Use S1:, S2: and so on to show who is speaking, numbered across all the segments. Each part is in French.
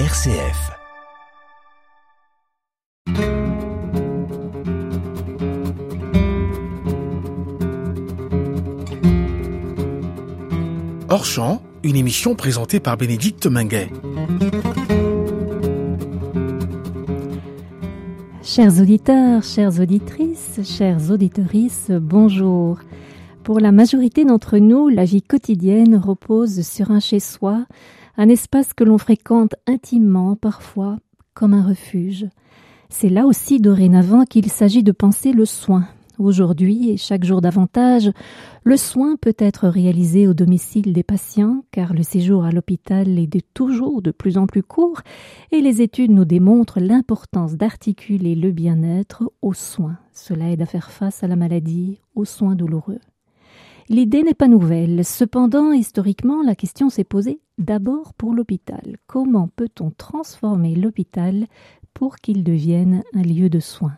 S1: RCF. Hors champ, une émission présentée par Bénédicte Minguet.
S2: Chers auditeurs, chères auditrices, chères auditorices, bonjour. Pour la majorité d'entre nous, la vie quotidienne repose sur un chez-soi, un espace que l'on fréquente intimement, parfois comme un refuge. C'est là aussi dorénavant qu'il s'agit de penser le soin. Aujourd'hui et chaque jour davantage, le soin peut être réalisé au domicile des patients car le séjour à l'hôpital est de toujours de plus en plus court et les études nous démontrent l'importance d'articuler le bien-être aux soins. Cela aide à faire face à la maladie, aux soins douloureux. L'idée n'est pas nouvelle. Cependant, historiquement, la question s'est posée d'abord pour l'hôpital. Comment peut-on transformer l'hôpital pour qu'il devienne un lieu de soins?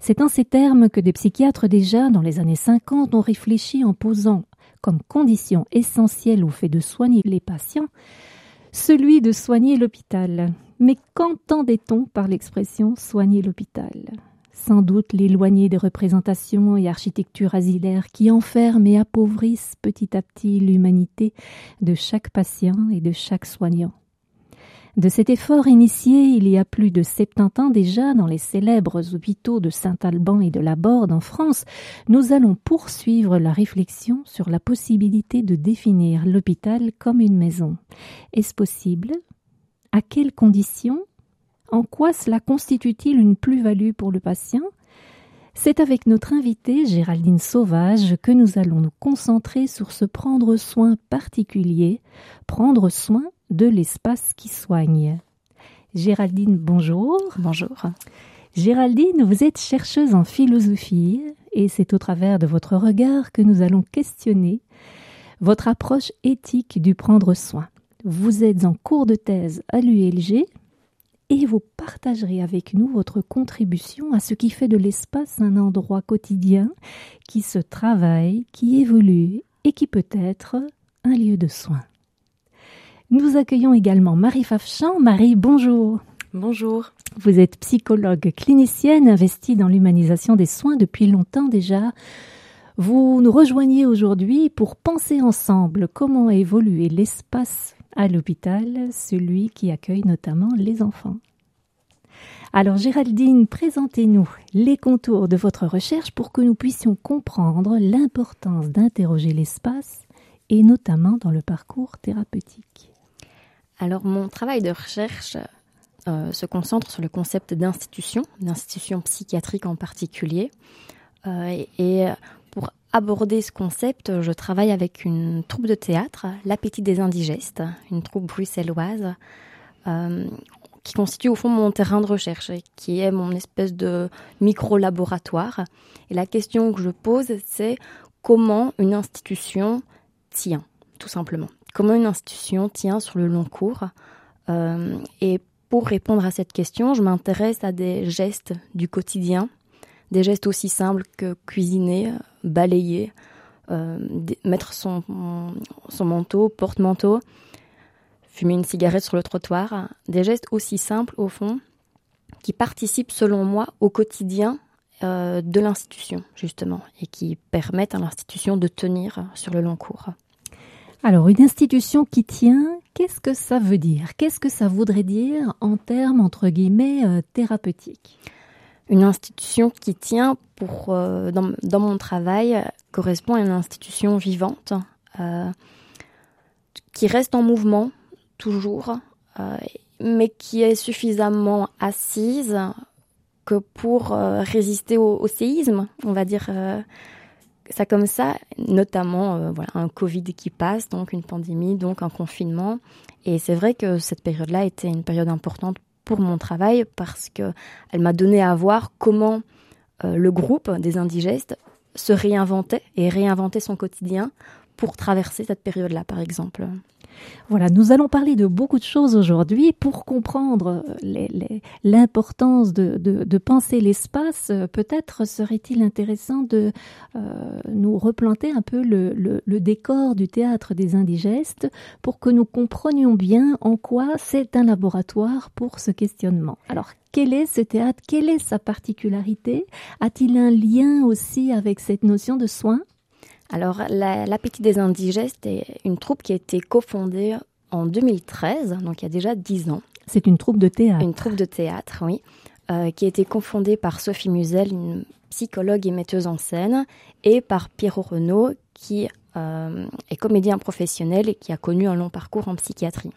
S2: C'est en ces termes que des psychiatres déjà, dans les années 50, ont réfléchi en posant comme condition essentielle au fait de soigner les patients celui de soigner l'hôpital. Mais qu'entendait-on par l'expression soigner l'hôpital? Sans doute l'éloigner des représentations et architectures asilaires qui enferment et appauvrissent petit à petit l'humanité de chaque patient et de chaque soignant. De cet effort initié il y a plus de 70 ans déjà dans les célèbres hôpitaux de Saint-Alban et de la Borde en France, nous allons poursuivre la réflexion sur la possibilité de définir l'hôpital comme une maison. Est-ce possible? À quelles conditions? En quoi cela constitue-t-il une plus-value pour le patient? C'est avec notre invitée Géraldine Sauvage que nous allons nous concentrer sur ce prendre soin particulier, prendre soin de l'espace qui soigne. Géraldine, bonjour.
S3: Bonjour.
S2: Géraldine, vous êtes chercheuse en philosophie et c'est au travers de votre regard que nous allons questionner votre approche éthique du prendre soin. Vous êtes en cours de thèse à l'ULG et vous partagerez avec nous votre contribution à ce qui fait de l'espace un endroit quotidien qui se travaille, qui évolue et qui peut être un lieu de soins. Nous accueillons également Marie Fafchamp. Marie, bonjour.
S3: Bonjour.
S2: Vous êtes psychologue clinicienne investie dans l'humanisation des soins depuis longtemps déjà. Vous nous rejoignez aujourd'hui pour penser ensemble comment évoluer l'espace à l'hôpital, celui qui accueille notamment les enfants. Alors Géraldine, présentez-nous les contours de votre recherche pour que nous puissions comprendre l'importance d'interroger l'espace et notamment dans le parcours thérapeutique.
S3: Alors mon travail de recherche euh, se concentre sur le concept d'institution, d'institution psychiatrique en particulier. Euh, et aborder ce concept, je travaille avec une troupe de théâtre, L'Appétit des Indigestes, une troupe bruxelloise, euh, qui constitue au fond mon terrain de recherche qui est mon espèce de micro-laboratoire. Et la question que je pose, c'est comment une institution tient, tout simplement. Comment une institution tient sur le long cours. Euh, et pour répondre à cette question, je m'intéresse à des gestes du quotidien des gestes aussi simples que cuisiner, balayer, euh, mettre son, son manteau, porte-manteau, fumer une cigarette sur le trottoir, des gestes aussi simples au fond qui participent selon moi au quotidien euh, de l'institution justement et qui permettent à l'institution de tenir sur le long cours.
S2: Alors une institution qui tient, qu'est-ce que ça veut dire? Qu'est-ce que ça voudrait dire en termes entre guillemets euh, thérapeutiques?
S3: Une institution qui tient pour euh, dans, mon travail correspond à une institution vivante euh, qui reste en mouvement toujours, euh, mais qui est suffisamment assise que pour résister au, séisme, on va dire ça comme ça, notamment un Covid qui passe, donc une pandémie, donc un confinement. Et c'est vrai que cette période-là était une période importante pour mon travail parce que elle m'a donné à voir comment euh, le groupe des indigestes se réinventait et réinventait son quotidien pour traverser cette période-là, par exemple.
S2: Voilà, nous allons parler de beaucoup de choses aujourd'hui pour comprendre l'importance de, penser l'espace. Peut-être serait-il intéressant de euh, nous replanter un peu le, le, le, décor du théâtre des indigestes pour que nous comprenions bien en quoi c'est un laboratoire pour ce questionnement. Alors, quel est ce théâtre? Quelle est sa particularité? A-t-il un lien aussi avec cette notion de soin
S3: alors, l'Appétit des Indigestes est une troupe qui a été cofondée en 2013, donc il y a déjà 10 ans.
S2: C'est une troupe de théâtre.
S3: Une troupe de théâtre, oui, euh, qui a été cofondée par Sophie Musel, une psychologue et metteuse en scène, et par Pierrot Renaud, qui euh, est comédien professionnel et qui a connu un long parcours en psychiatrie.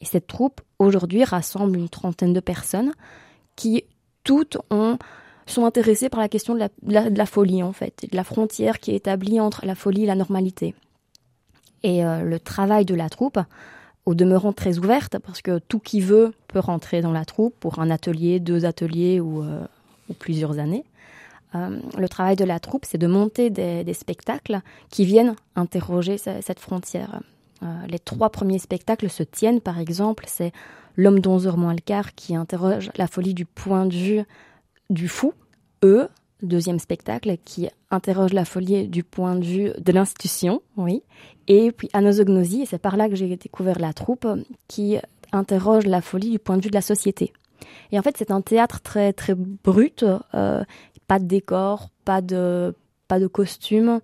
S3: Et cette troupe, aujourd'hui, rassemble une trentaine de personnes qui toutes ont sont intéressés par la question de la, folie, en fait, de la frontière qui est établie entre la folie et la normalité. Et euh, le travail de la troupe, au demeurant très ouverte, parce que tout qui veut peut rentrer dans la troupe pour un atelier, deux ateliers ou, euh, plusieurs années. Euh, le travail de la troupe, c'est de monter des, spectacles qui viennent interroger cette frontière. les trois premiers spectacles se tiennent, par exemple, c'est L'homme d'onze heures moins le quart qui interroge la folie du point de vue du fou, E, deuxième spectacle, qui interroge la folie du point de vue de l'institution, oui. Et puis Anosognosie, et c'est par là que j'ai découvert la troupe, qui interroge la folie du point de vue de la société. Et en fait, c'est un théâtre très très brut, euh, pas de décor, pas de pas de costume,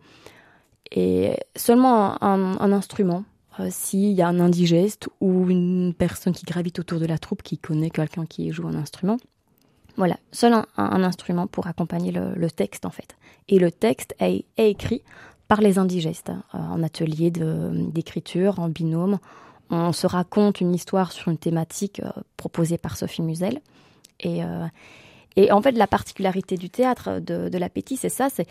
S3: et seulement un, instrument. Euh, s'il y a un indigeste ou une personne qui gravite autour de la troupe qui connaît quelqu'un qui joue un instrument, voilà, seul un, instrument pour accompagner le, texte en fait. Et le texte est, écrit par les indigestes, euh, en atelier d'écriture, en binôme. On se raconte une histoire sur une thématique euh, proposée par Sophie Musel. Et, euh, et, en fait, la particularité du théâtre de, de l'appétit, c'est ça, c'est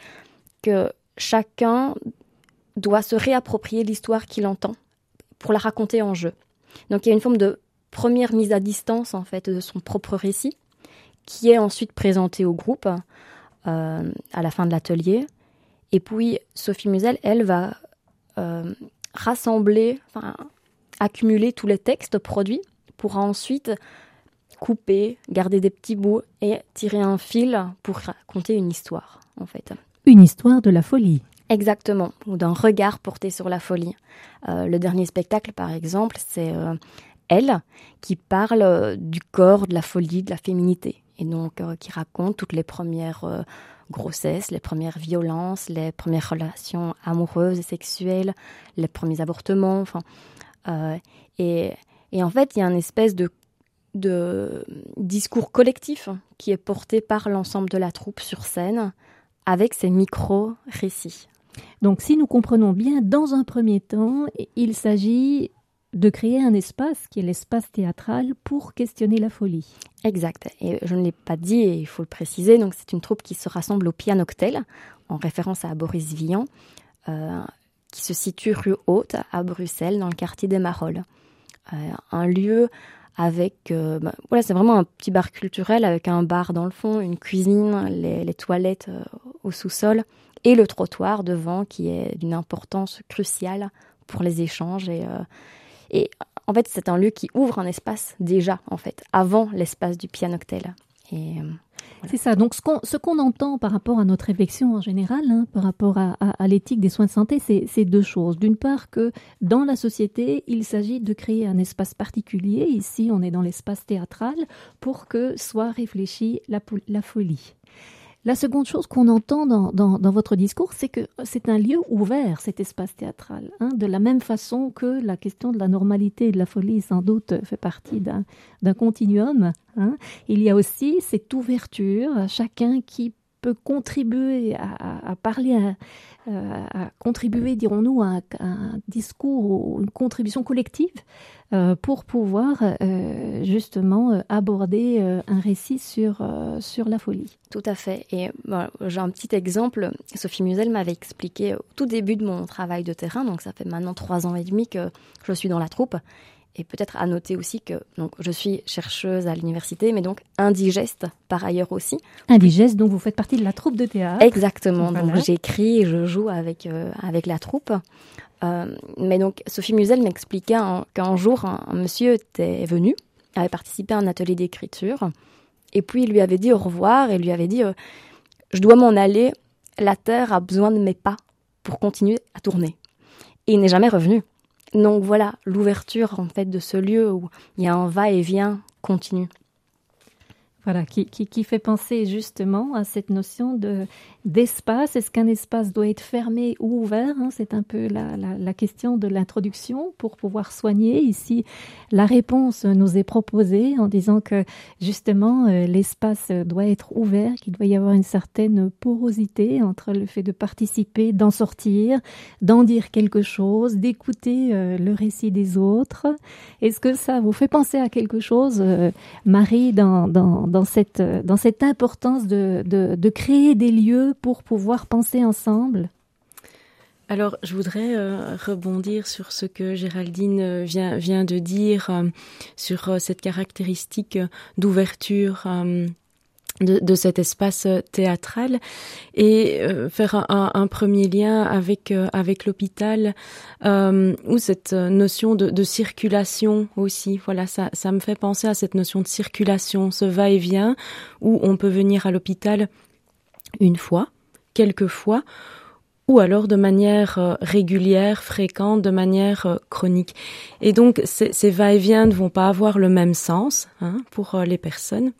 S3: que chacun doit se réapproprier l'histoire qu'il entend pour la raconter en jeu. Donc il y a une forme de première mise à distance en fait de son propre récit qui est ensuite présenté au groupe euh, à la fin de l'atelier. Et puis Sophie Musel, elle va euh, rassembler, enfin, accumuler tous les textes produits pour ensuite couper, garder des petits bouts et tirer un fil pour raconter une histoire, en fait.
S2: Une histoire de la folie.
S3: Exactement, ou d'un regard porté sur la folie. Euh, le dernier spectacle, par exemple, c'est elle qui parle du corps, de la folie, de la féminité et donc euh, qui raconte toutes les premières euh, grossesses, les premières violences, les premières relations amoureuses et sexuelles, les premiers avortements. Euh, et, en fait, il y a une espèce de discours collectif qui est porté par l'ensemble de la troupe sur scène avec ces micro-récits.
S2: Donc si nous comprenons bien, dans un premier temps, il s'agit de créer un espace qui est l'espace théâtral pour questionner la folie.
S3: Exact. Et je ne l'ai pas dit et il faut le préciser. Donc c'est une troupe qui se rassemble au Pianoctel, en référence à Boris Vian, euh, qui se situe rue Haute à Bruxelles, dans le quartier des Marolles. Euh, un lieu avec, euh, bah, voilà, c'est vraiment un petit bar culturel avec un bar dans le fond, une cuisine, les, les toilettes au sous-sol et le trottoir devant qui est d'une importance cruciale pour les échanges et et en fait, c'est un lieu qui ouvre un espace déjà, en fait, avant l'espace du pianoctel. Euh,
S2: C'est ça. Donc, ce qu'on entend par rapport à notre réflexion en général, hein, par rapport à, l'éthique des soins de santé, c'est deux choses. D'une part, que dans la société, il s'agit de créer un espace particulier. Ici, on est dans l'espace théâtral pour que soit réfléchie la folie. La seconde chose qu'on entend dans, votre discours, c'est que c'est un lieu ouvert, cet espace théâtral. Hein, de la même façon que la question de la normalité et de la folie, sans doute, fait partie d'un continuum. Hein. Il y a aussi cette ouverture, chacun qui peut contribuer à, parler, à, contribuer, dirons-nous, à, un discours ou une contribution collective euh, pour pouvoir euh, justement euh, aborder un récit sur, sur la folie.
S3: Tout à fait. Et j'ai un petit exemple. Sophie Musel m'avait expliqué au tout début de mon travail de terrain, donc ça fait maintenant trois ans et demi que je suis dans la troupe. Et peut-être à noter aussi que donc, je suis chercheuse à l'université, mais donc indigeste par ailleurs aussi.
S2: Indigeste, donc vous faites partie de la troupe de théâtre.
S3: Exactement, donc j'écris et je joue avec, euh, avec la troupe. Euh, mais donc Sophie Musel m'expliquait qu'un jour, un, monsieur était venu, avait participé à un atelier d'écriture, et puis il lui avait dit au revoir et lui avait dit euh, Je dois m'en aller, la terre a besoin de mes pas pour continuer à tourner. Et il n'est jamais revenu. Donc voilà, l'ouverture en fait de ce lieu où il y a un va-et-vient continu.
S2: Voilà, qui, qui, fait penser justement à cette notion de d'espace. Est-ce qu'un espace doit être fermé ou ouvert hein? C'est un peu la, la, question de l'introduction pour pouvoir soigner. Ici, la réponse nous est proposée en disant que justement euh, l'espace doit être ouvert, qu'il doit y avoir une certaine porosité entre le fait de participer, d'en sortir, d'en dire quelque chose, d'écouter euh, le récit des autres. Est-ce que ça vous fait penser à quelque chose, euh, Marie, dans, dans, dans, cette, dans cette importance de, de, créer des lieux pour pouvoir penser ensemble.
S4: Alors, je voudrais euh, rebondir sur ce que Géraldine euh, vient, vient de dire, euh, sur cette caractéristique d'ouverture de, cet espace théâtral et faire un, premier lien avec, avec l'hôpital ou cette notion de, circulation aussi. Voilà, ça, ça me fait penser à cette notion de circulation, ce va-et-vient où on peut venir à l'hôpital une fois, quelques fois, ou alors de manière euh, régulière, fréquente, de manière euh, chronique. Et donc ces, va-et-vient ne vont pas avoir le même sens hein, pour euh, les personnes.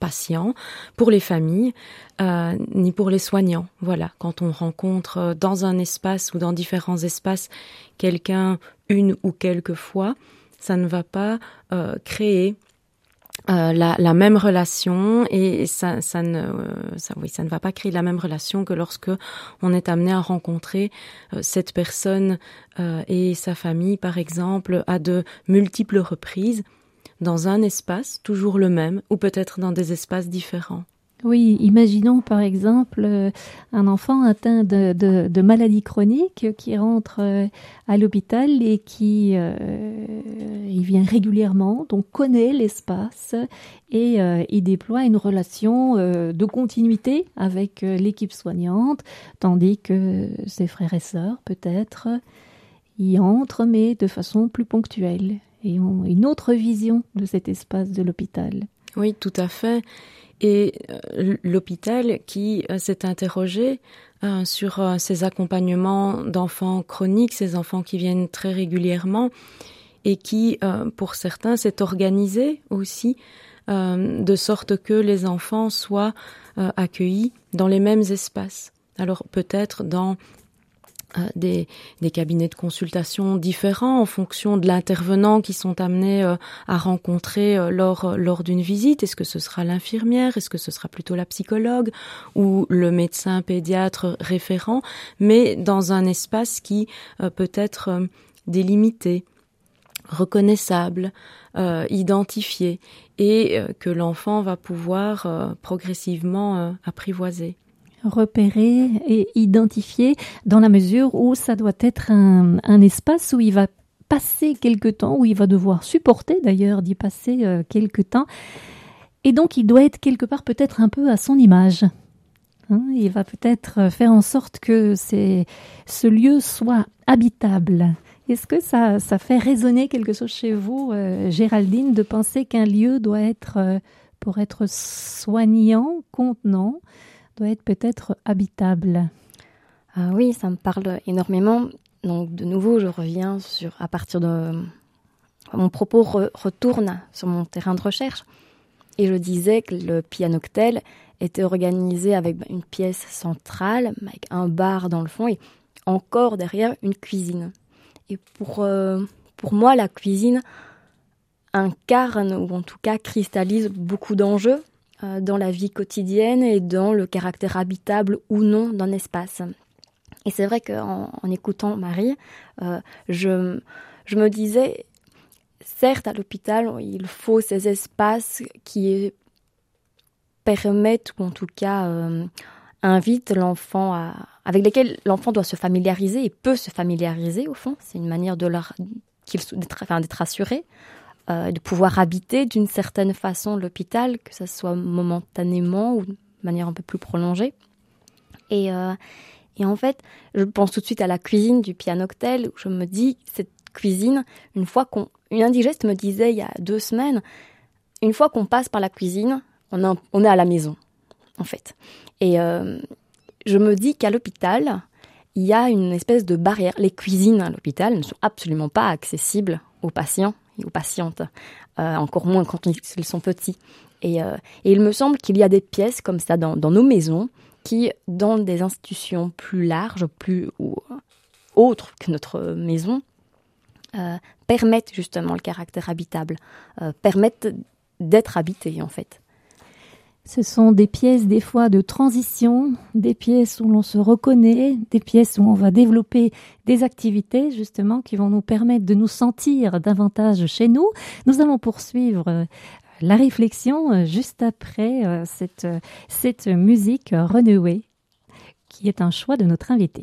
S4: Patients, pour les familles, ni pour les soignants. Voilà, quand on rencontre dans un espace ou dans différents espaces quelqu'un une ou quelques fois, ça ne va pas créer euh, la, la, même relation et ça, ça ne ça, oui, ça ne va pas créer la même relation que lorsque on est amené à rencontrer euh, cette personne euh, et sa famille par exemple à de multiples reprises dans un espace toujours le même ou peut-être dans des espaces différents.
S2: Oui, imaginons par exemple euh, un enfant atteint de, maladie chronique qui rentre euh, à l'hôpital et qui euh, il vient régulièrement, donc connaît l'espace et il déploie une relation de continuité avec l'équipe soignante, tandis que ses frères et sœurs peut-être y entrent mais de façon plus ponctuelle et ont une autre vision de cet espace de l'hôpital.
S4: Oui, tout à fait et euh, l'hôpital qui euh, s'est interrogé euh, sur ces accompagnements d'enfants chroniques, ces enfants qui viennent très régulièrement et qui, pour certains, s'est organisé aussi de sorte que les enfants soient accueillis dans les mêmes espaces. Alors peut-être dans des, des, cabinets de consultation différents en fonction de l'intervenant qui sont amenés euh, à rencontrer euh, lors, lors d'une visite. Est-ce que ce sera l'infirmière? Est-ce que ce sera plutôt la psychologue ou le médecin pédiatre référent? Mais dans un espace qui peut être délimité, reconnaissable, identifié et que l'enfant va pouvoir progressivement apprivoiser
S2: repérer et identifier dans la mesure où ça doit être un, espace où il va passer quelque temps, où il va devoir supporter d'ailleurs d'y passer euh, quelque temps. Et donc il doit être quelque part peut-être un peu à son image. Hein. il va peut-être faire en sorte que ce lieu soit habitable. Est-ce que ça, ça fait résonner quelque chose chez vous, euh, Géraldine, de penser qu'un lieu doit être, euh, pour être soignant, contenant, doit être peut-être habitable.
S3: Ah oui, ça me parle énormément. Donc de nouveau, je reviens sur à partir de mon propos retourne sur mon terrain de recherche et je disais que le pianoctel était organisé avec une pièce centrale avec un bar dans le fond et encore derrière une cuisine. Et pour euh, pour moi, la cuisine incarne ou en tout cas cristallise beaucoup d'enjeux dans la vie quotidienne et dans le caractère habitable ou non d'un espace. Et c'est vrai qu'en en écoutant Marie, euh, je, je me disais, certes, à l'hôpital, il faut ces espaces qui permettent, ou en tout cas euh, invitent l'enfant à, avec lesquels l'enfant doit se familiariser et peut se familiariser au fond. C'est une manière de leur d'être assuré, euh, de pouvoir habiter d'une certaine façon l'hôpital, que ce soit momentanément ou de manière un peu plus prolongée. Et, euh, et en fait, je pense tout de suite à la cuisine du pianoctel, où je me dis, cette cuisine, une fois qu'on... Une indigeste me disait il y a deux semaines, une fois qu'on passe par la cuisine, on, on est à la maison, en fait. Et euh, je me dis qu'à l'hôpital, il y a une espèce de barrière. Les cuisines à l'hôpital ne sont absolument pas accessibles aux patients et aux patientes, euh, encore moins quand ils sont petits. Et, euh, et il me semble qu'il y a des pièces comme ça dans, nos maisons qui, dans des institutions plus larges, plus ou, autres que notre maison, euh, permettent justement le caractère habitable, euh, permettent d'être habité en fait.
S2: Ce sont des pièces des fois de transition, des pièces où l'on se reconnaît, des pièces où on va développer des activités justement qui vont nous permettre de nous sentir davantage chez nous. Nous allons poursuivre euh, la réflexion euh, juste après euh, cette, cette musique renouée qui est un choix de notre invité.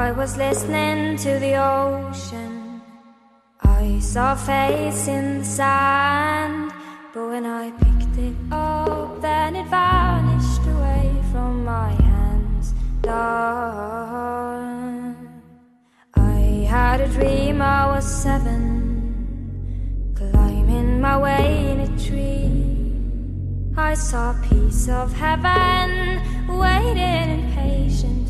S5: I was listening to the ocean. I saw a face in the sand. But when I picked it up, then it vanished away from my hands. Darn. I had a dream I was seven, climbing my way in a tree. I saw a piece of heaven waiting impatient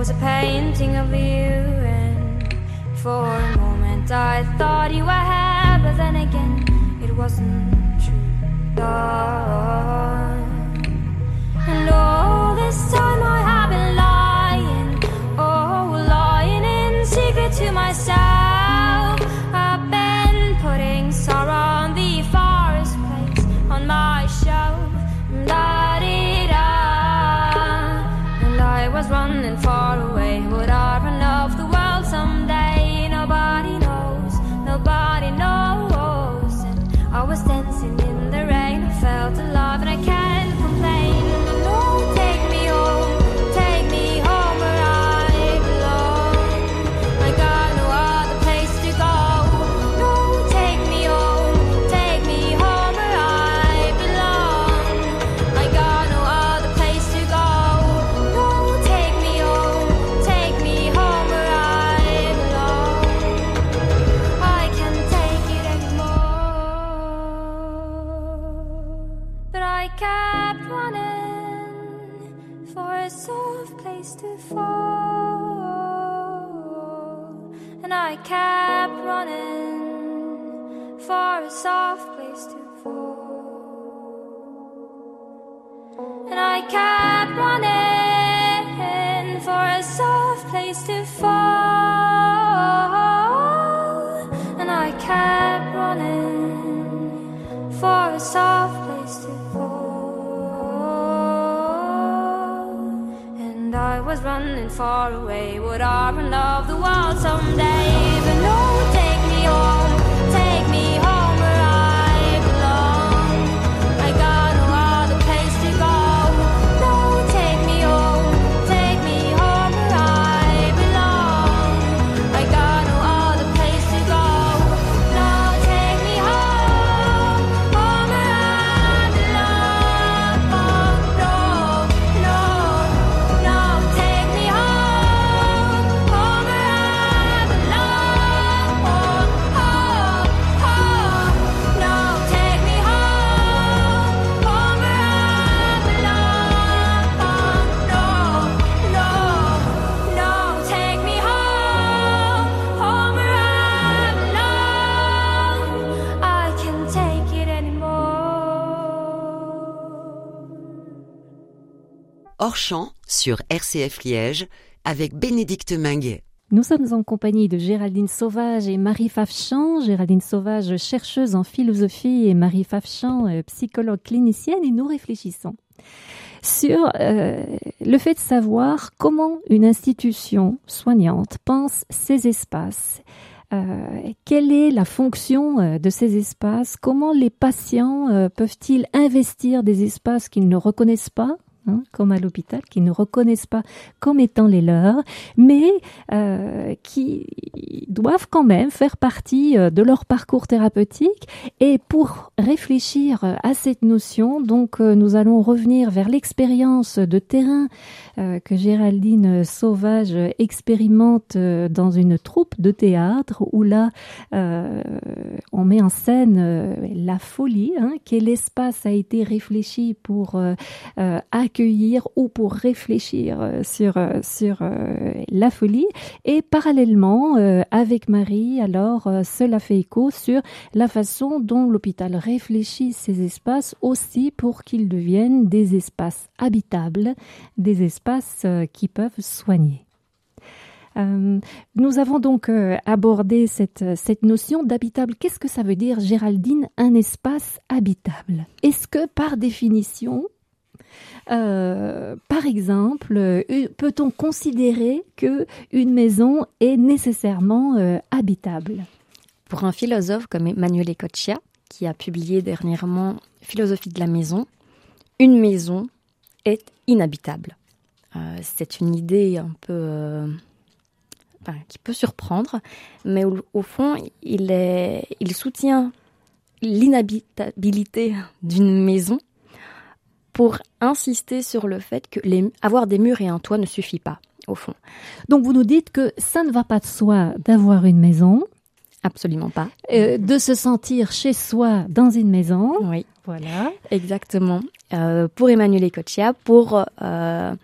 S5: was a painting of you and for a moment I thought you were happy but then again it wasn't true. And all this time I far away. Would run off the world someday?
S6: Sur RCF Liège avec Bénédicte Minguet.
S2: Nous sommes en compagnie de Géraldine Sauvage et Marie Fafchamp. Géraldine Sauvage, chercheuse en philosophie, et Marie Fafchamp, euh, psychologue clinicienne, et nous réfléchissons sur euh, le fait de savoir comment une institution soignante pense ces espaces. Euh, quelle est la fonction de ces espaces? Comment les patients peuvent-ils investir des espaces qu'ils ne reconnaissent pas? Hein, comme à l'hôpital, qui ne reconnaissent pas comme étant les leurs, mais euh, qui doivent quand même faire partie euh, de leur parcours thérapeutique. Et pour réfléchir euh, à cette notion, donc nous allons revenir vers l'expérience de terrain que Géraldine Sauvage expérimente dans une troupe de théâtre où là on met en scène la folie, hein, quel espace a été réfléchi pour euh, accueillir ou pour réfléchir euh, sur euh, sur euh, la folie et parallèlement avec Marie alors cela fait écho sur la façon dont l'hôpital réfléchit ces espaces aussi pour qu'ils deviennent des espaces habitables, des espaces qui peuvent soigner. Nous avons donc abordé cette, cette notion d'habitable. Qu'est-ce que ça veut dire, Géraldine, un espace habitable? Est-ce que par définition, euh, par exemple, euh, peut-on considérer que une maison est nécessairement euh, habitable?
S3: Pour un philosophe comme Emmanuel Ecoccia, qui a publié dernièrement Philosophie de la maison, une maison est inhabitable. C'est une idée un peu qui peut surprendre, mais au, fond, il soutient l'inhabitabilité d'une maison pour insister sur le fait que les, avoir des murs et un toit ne suffit pas, au fond.
S2: Donc vous nous dites que ça ne va pas de soi d'avoir une maison,
S3: Absolument pas.
S2: euh, de se sentir chez soi dans une maison.
S3: Oui,
S2: Voilà.
S3: exactement. Euh, pour Emmanuel Ecoccia, pour euh,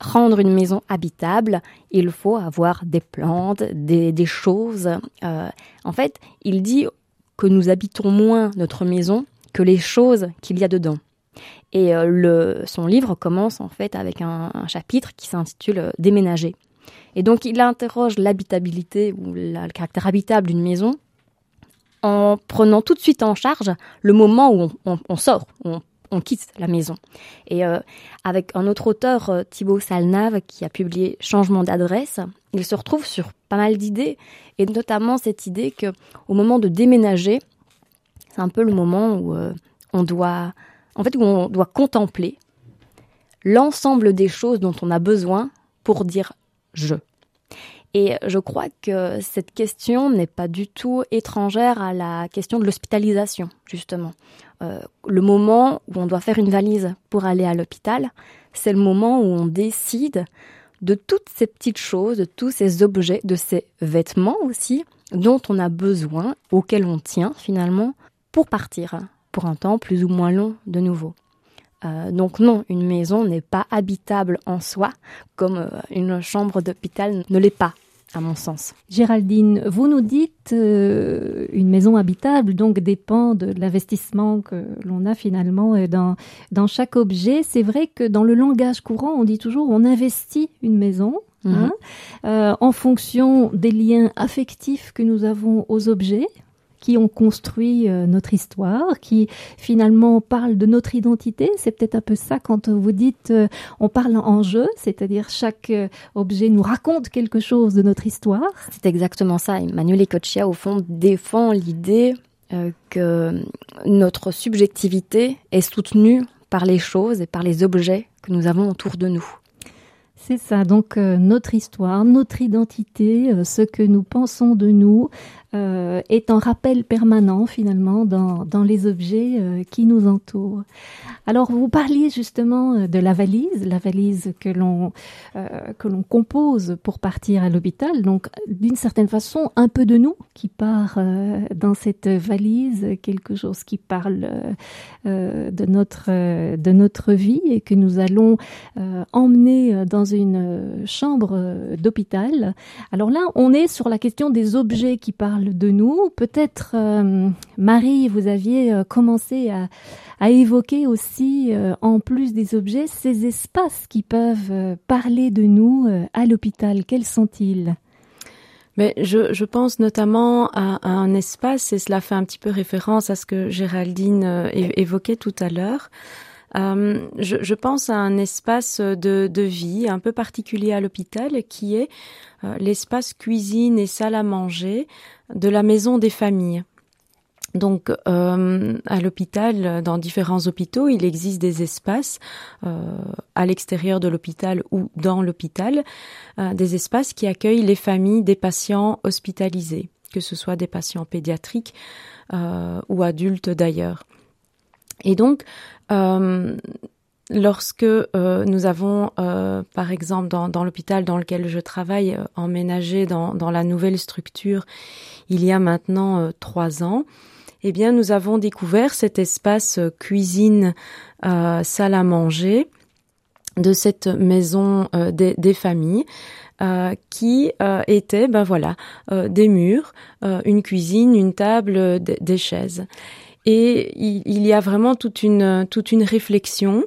S3: rendre une maison habitable, il faut avoir des plantes, des, des choses. En fait, il dit que nous habitons moins notre maison que les choses qu'il y a dedans. Et euh, son livre commence en fait avec un, chapitre qui s'intitule euh, Déménager. Et donc il interroge l'habitabilité ou le caractère habitable d'une maison en prenant tout de suite en charge le moment où on, sort, où on, quitte la maison. Et euh, avec un autre auteur, Thibaut Salnave, qui a publié Changement d'adresse, il se retrouve sur pas mal d'idées, et notamment cette idée que au moment de déménager, c'est un peu le moment où on doit, en fait, où on doit contempler l'ensemble des choses dont on a besoin pour dire je. Et je crois que cette question n'est pas du tout étrangère à la question de l'hospitalisation, justement. Euh, le moment où on doit faire une valise pour aller à l'hôpital, c'est le moment où on décide de toutes ces petites choses, de tous ces objets, de ces vêtements aussi, dont on a besoin, auxquels on tient finalement, pour partir, pour un temps plus ou moins long de nouveau. Euh, donc non, une maison n'est pas habitable en soi, comme euh, une chambre d'hôpital ne l'est pas, à mon sens.
S2: Géraldine, vous nous dites euh, une maison habitable donc dépend de l'investissement que l'on a finalement euh, dans, dans chaque objet. C'est vrai que dans le langage courant, on dit toujours on investit une maison.
S3: Mhm.
S2: hein, euh, en fonction des liens affectifs que nous avons aux objets qui ont construit euh, notre histoire, qui finalement parlent de notre identité. C'est peut-être un peu ça quand vous dites euh, on parle en jeu, c'est-à-dire chaque euh, objet nous raconte quelque chose de notre histoire.
S3: C'est exactement ça. Emmanuel Ecoccia, au fond, défend l'idée que notre subjectivité est soutenue par les choses et par les objets que nous avons autour de nous.
S2: C'est ça, donc euh, notre histoire, notre identité, euh, ce que nous pensons de nous euh, est un rappel permanent finalement dans, dans les objets qui nous entourent. Alors vous parliez justement de la valise, la valise que l'on que l'on compose pour partir à l'hôpital. Donc d'une certaine façon, un peu de nous qui part dans cette valise, quelque chose qui parle de notre de notre vie et que nous allons emmener dans une euh, chambre euh, d'hôpital. Alors là, on est sur la question des objets qui parlent de nous. Peut-être, euh, Marie, vous aviez commencé à, évoquer aussi, en plus des objets, ces espaces qui peuvent parler de nous à l'hôpital. Quels sont-ils?
S4: Mais je, pense notamment à, un espace, et cela fait un petit peu référence à ce que Géraldine évoquait tout à l'heure. Euh, je, je pense à un espace de, de vie un peu particulier à l'hôpital qui est euh, l'espace cuisine et salle à manger de la maison des familles. Donc, euh, à l'hôpital, dans différents hôpitaux, il existe des espaces euh, à l'extérieur de l'hôpital ou dans l'hôpital, euh, des espaces qui accueillent les familles des patients hospitalisés, que ce soit des patients pédiatriques euh, ou adultes d'ailleurs. Et donc, euh, lorsque euh, nous avons, euh, par exemple, dans, dans l'hôpital dans lequel je travaille, euh, emménagé dans, dans la nouvelle structure il y a maintenant euh, trois ans, eh bien, nous avons découvert cet espace euh, cuisine, salle à manger de cette maison des, des familles. qui était, ben voilà, des murs, une cuisine, une table, des chaises. Et il, y a vraiment toute une toute une réflexion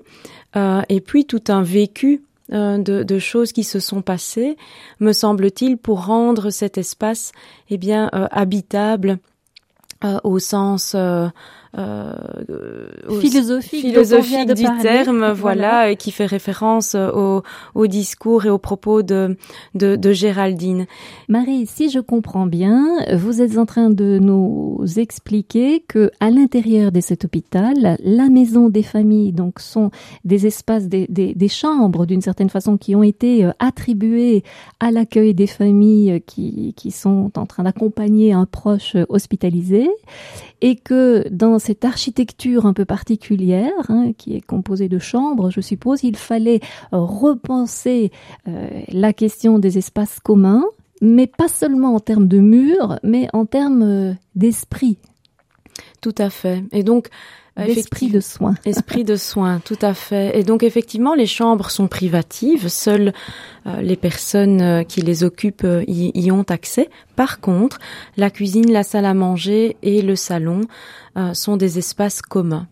S4: euh, et puis tout un vécu euh, de, de choses qui se sont passées, me semble-t-il, pour rendre cet espace eh bien euh, habitable au sens
S2: Philosophique, on vient
S4: philosophique
S2: de
S4: du
S2: parler.
S4: terme,
S2: Voilà.
S4: et qui fait référence euh, au, au discours et aux propos de, de, de Géraldine.
S2: Marie, si je comprends bien, vous êtes en train de nous expliquer que à l'intérieur de cet hôpital, la maison des familles, donc, sont des espaces, des, des, des chambres d'une certaine façon qui ont été euh, attribuées à l'accueil des familles euh, qui, qui sont en train d'accompagner un proche euh, hospitalisé et que dans cette architecture un peu particulière, hein, qui est composée de chambres, je suppose, il fallait repenser euh, la question des espaces communs, mais pas seulement en termes de murs, mais en termes euh, d'esprit,
S4: Tout à fait. Et donc, euh,
S2: d'esprit de soins.
S4: Esprit de soin, tout à fait. Et donc effectivement, les chambres sont privatives, seules euh, les personnes euh, qui les occupent euh, y, y ont accès. Par contre, la cuisine, la salle à manger et le salon euh, sont des espaces communs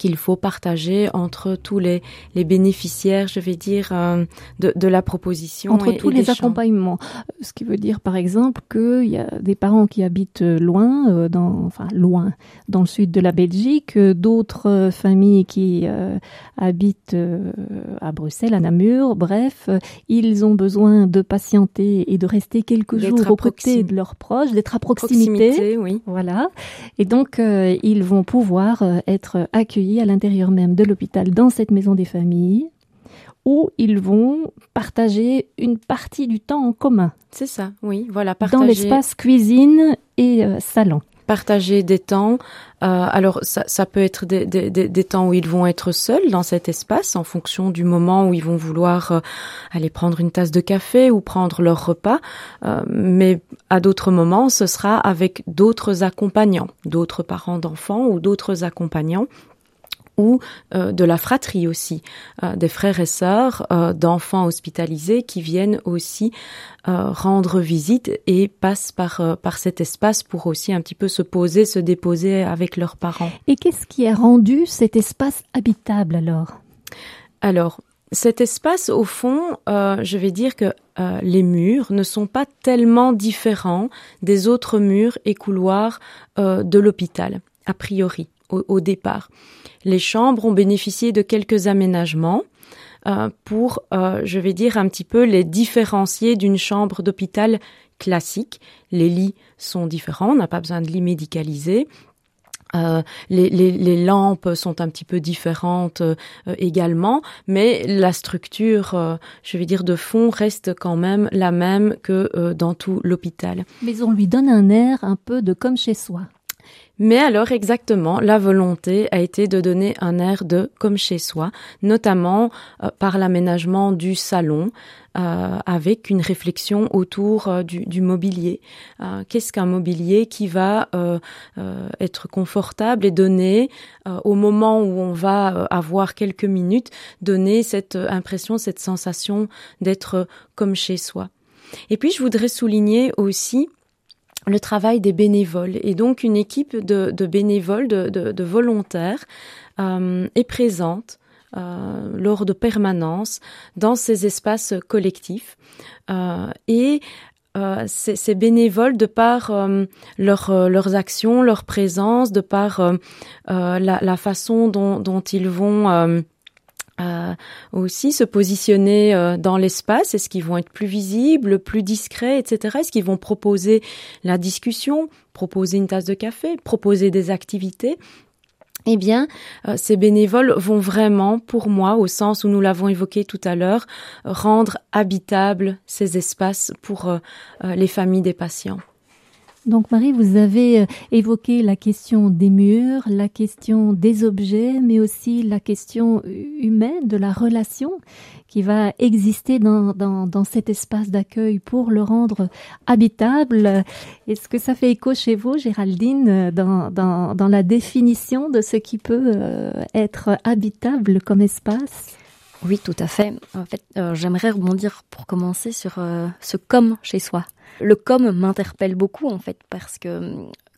S4: qu'il faut partager entre tous les, les bénéficiaires, je vais dire, euh, de, de la proposition.
S2: Entre
S4: et-
S2: tous
S4: et
S2: les accompagnements. Ce qui veut dire, par exemple, qu'il y a des parents qui habitent loin, euh, dans, enfin loin, dans le sud de la Belgique, euh, d'autres euh, familles qui euh, habitent euh, à Bruxelles, à Namur. Bref, euh, ils ont besoin de patienter et de rester quelques jours aux côtés de leurs proches, d'être à proximité.
S4: Proximité, oui.
S2: Voilà. Et donc, euh, ils vont pouvoir euh, être accueillis à l'intérieur même de l'hôpital, dans cette maison des familles, où ils vont partager une partie du temps en commun,
S4: C'est ça, oui. Voilà,
S2: dans
S4: partager.
S2: l'espace cuisine et euh, salon.
S4: partager des temps. Euh, alors ça, ça peut être des, des, des, des temps où ils vont être seuls dans cet espace en fonction du moment où ils vont vouloir euh, aller prendre une tasse de café ou prendre leur repas. Euh, mais à d'autres moments, ce sera avec d'autres accompagnants, d'autres parents d'enfants ou d'autres accompagnants ou euh, de la fratrie aussi, euh, des frères et sœurs euh, d'enfants hospitalisés qui viennent aussi rendre visite et passent par, par cet espace pour aussi un petit peu se poser, se déposer avec leurs parents.
S2: Et qu'est-ce qui a rendu cet espace habitable alors?
S4: Alors, cet espace, au fond, je vais dire que les murs ne sont pas tellement différents des autres murs et couloirs de l'hôpital, a priori, au, au départ. Les chambres ont bénéficié de quelques aménagements euh, pour, euh, je vais dire, un petit peu les différencier d'une chambre d'hôpital classique. Les lits sont différents, on n'a pas besoin de lits médicalisés. Euh, les, les, les lampes sont un petit peu différentes euh, également, mais la structure, euh, je vais dire, de fond reste quand même la même que euh, dans tout l'hôpital.
S2: Mais on lui donne un air un peu de comme chez soi.
S4: Mais alors exactement, la volonté a été de donner un air de comme chez soi, notamment euh, par l'aménagement du salon, euh, avec une réflexion autour euh, du, du, mobilier. Qu'est-ce qu'un mobilier qui va être confortable et donner, au moment où on va avoir quelques minutes, donner cette impression, cette sensation d'être comme chez soi. Et puis je voudrais souligner aussi le travail des bénévoles. Et donc une équipe de, bénévoles, de, volontaires euh, est présente euh, lors de permanences dans ces espaces collectifs. Euh, et euh, ces, bénévoles, de par leur, leurs actions, leur présence, de par la, façon dont ils vont euh, aussi se positionner euh, dans l'espace Est-ce qu'ils vont être plus visibles, plus discrets, etc. Est-ce qu'ils vont proposer la discussion, proposer une tasse de café, proposer des activités? Eh bien, euh, ces bénévoles vont vraiment, pour moi, au sens où nous l'avons évoqué tout à l'heure, rendre habitables ces espaces pour les familles des patients.
S2: Donc Marie, vous avez euh, évoqué la question des murs, la question des objets, mais aussi la question humaine de la relation qui va exister dans, dans, cet espace d'accueil pour le rendre habitable. Est-ce que ça fait écho chez vous, Géraldine, dans, dans, la définition de ce qui peut euh, être habitable comme espace?
S3: Oui, tout à fait. En fait, euh, j'aimerais rebondir pour commencer sur ce comme chez soi. Le comme m'interpelle beaucoup en fait parce que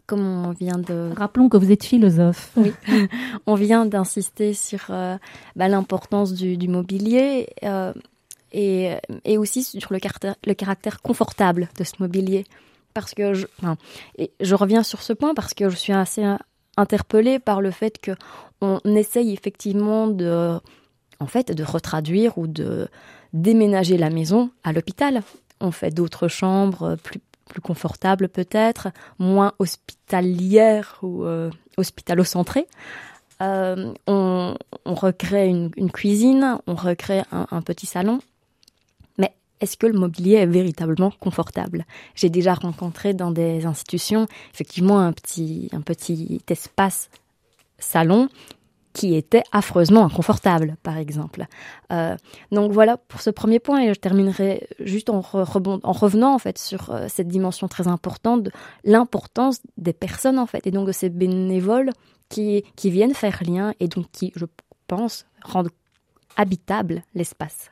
S3: comme on vient de
S2: rappelons que vous êtes philosophe.
S3: Oui, on vient d'insister sur euh, bah, l'importance du, du, mobilier euh, et, et aussi sur le caractère, le caractère confortable de ce mobilier parce que je, enfin, et je reviens sur ce point parce que je suis assez interpellée par le fait que on essaye effectivement de en fait, de retraduire ou de déménager la maison à l'hôpital. On fait d'autres chambres plus, plus confortables peut-être, moins hospitalières ou euh, hospitalo-centrées. Euh, on, recrée une, une, cuisine, on recrée un, un petit salon. Mais est-ce que le mobilier est véritablement confortable? J'ai déjà rencontré dans des institutions effectivement un petit, un petit espace salon qui était affreusement inconfortable, par exemple. Euh, donc voilà pour ce premier point, et je terminerai juste en, en revenant en fait sur euh, cette dimension très importante l'importance des personnes en fait, et donc de ces bénévoles qui, qui viennent faire lien et donc qui, je pense, rendent habitable l'espace.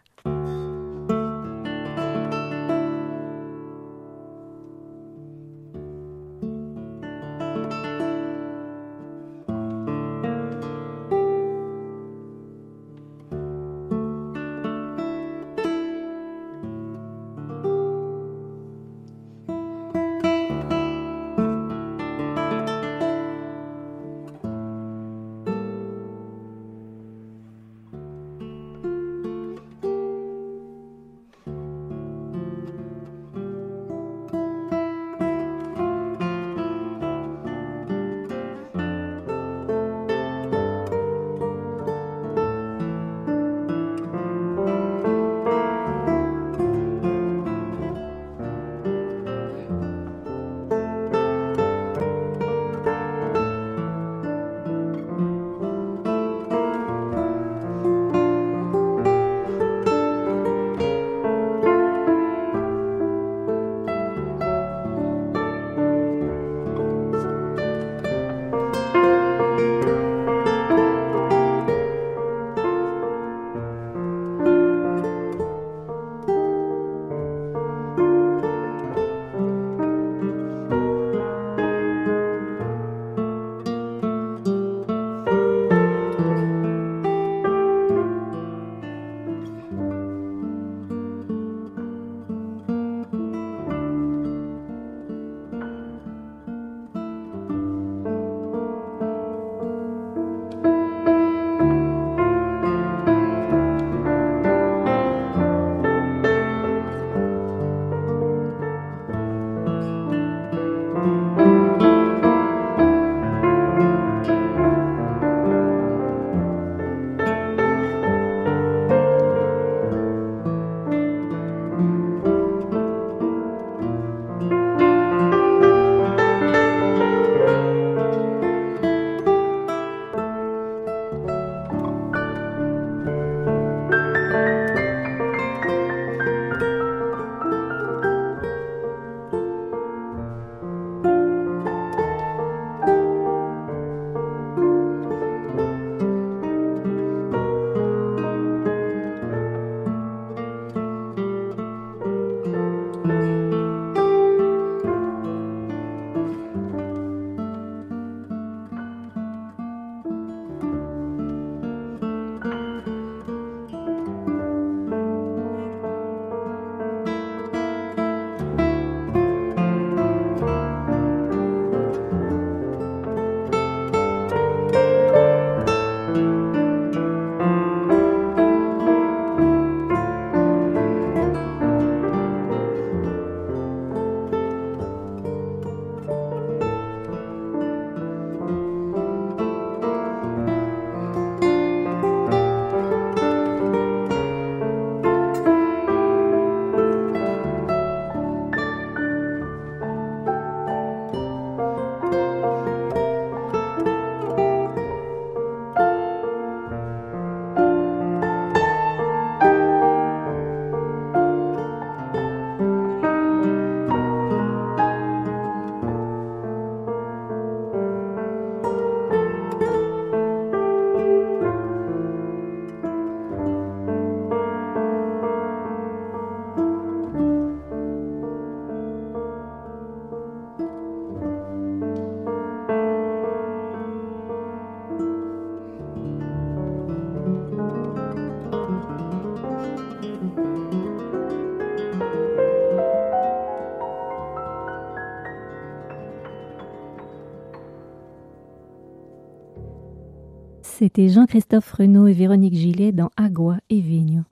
S2: C'était Jean-Christophe Renaud et Véronique Gillet dans Agua et Vigno.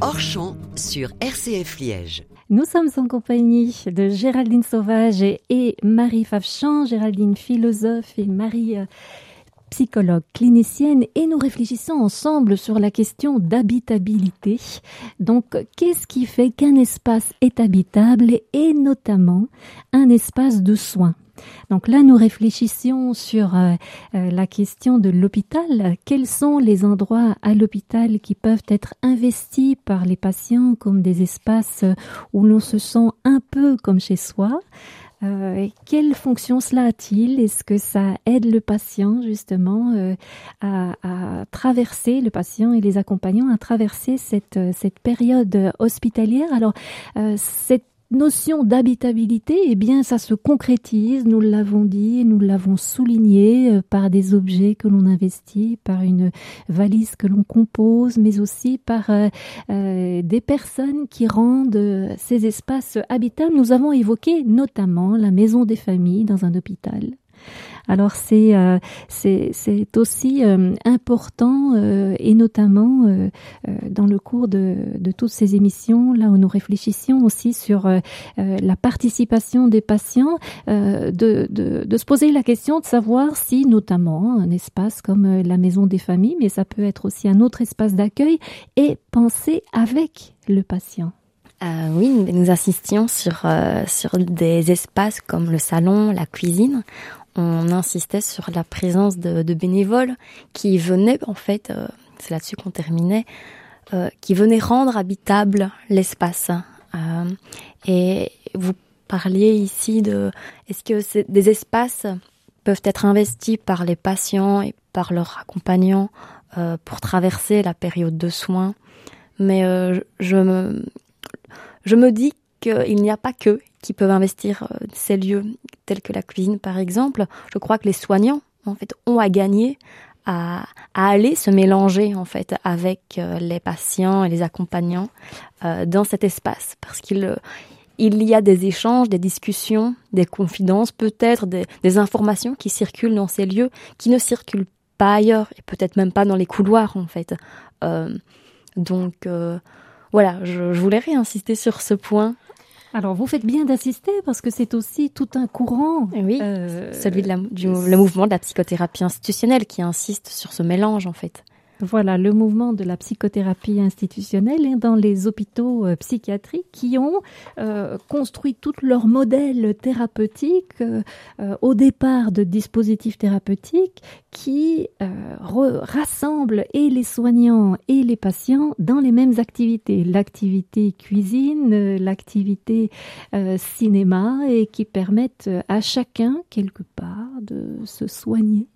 S6: Hors champ sur RCF Liège.
S2: Nous sommes en compagnie de Géraldine Sauvage et Marie Favchamp, Géraldine philosophe et Marie euh, psychologue clinicienne et nous réfléchissons ensemble sur la question d'habitabilité. Donc, qu'est-ce qui fait qu'un espace est habitable et notamment un espace de soins? Donc là, nous réfléchissions sur euh, euh, la question de l'hôpital. Quels sont les endroits à l'hôpital qui peuvent être investis par les patients comme des espaces où l'on se sent un peu comme chez soi? Euh, quelle fonction cela a-t-il? Est-ce que ça aide le patient justement euh, à, à, traverser le patient et les accompagnants à traverser cette, cette période hospitalière? Alors euh, cette notion d'habitabilité, eh bien, ça se concrétise, nous l'avons dit, nous l'avons souligné euh, par des objets que l'on investit, par une valise que l'on compose, mais aussi par euh, euh, des personnes qui rendent ces espaces habitables. Nous avons évoqué notamment la maison des familles dans un hôpital. Alors c'est euh, c'est aussi euh, important euh, et notamment dans le cours de, de toutes ces émissions là où nous réfléchissions aussi sur la participation des patients de, de, de, se poser la question de savoir si notamment un espace comme la maison des familles mais ça peut être aussi un autre espace d'accueil est pensé avec le patient.
S3: Euh, oui, nous insistions sur, euh, sur des espaces comme le salon, la cuisine on insistait sur la présence de, bénévoles qui venaient, en fait, euh, c'est là-dessus qu'on terminait, euh, qui venaient rendre habitable l'espace. Euh, et vous parliez ici de, est-ce que des espaces peuvent être investis par les patients et par leurs accompagnants pour traverser la période de soins? Mais je me, je me dis qu'il n'y a pas que qui peuvent investir euh, ces lieux tels que la cuisine par exemple. Je crois que les soignants en fait ont à gagner à, aller se mélanger en fait avec euh, les patients et les accompagnants euh, dans cet espace parce qu'il il y a des échanges, des discussions, des confidences, peut-être des, informations qui circulent dans ces lieux qui ne circulent pas ailleurs et peut-être même pas dans les couloirs en fait. donc voilà, je voulais réinsister sur ce point
S2: alors, vous faites bien d'assister parce que c'est aussi tout un courant.
S3: Oui, euh, celui de la, du le mouvement de la psychothérapie institutionnelle qui insiste sur ce mélange, en fait.
S2: Voilà, le mouvement de la psychothérapie institutionnelle et dans les hôpitaux euh, psychiatriques qui ont euh, construit tout leur modèle thérapeutique euh, au départ de dispositifs thérapeutiques qui rassemblent et les soignants et les patients dans les mêmes activités. L'activité cuisine, l'activité cinéma et qui permettent à chacun quelque part de se soigner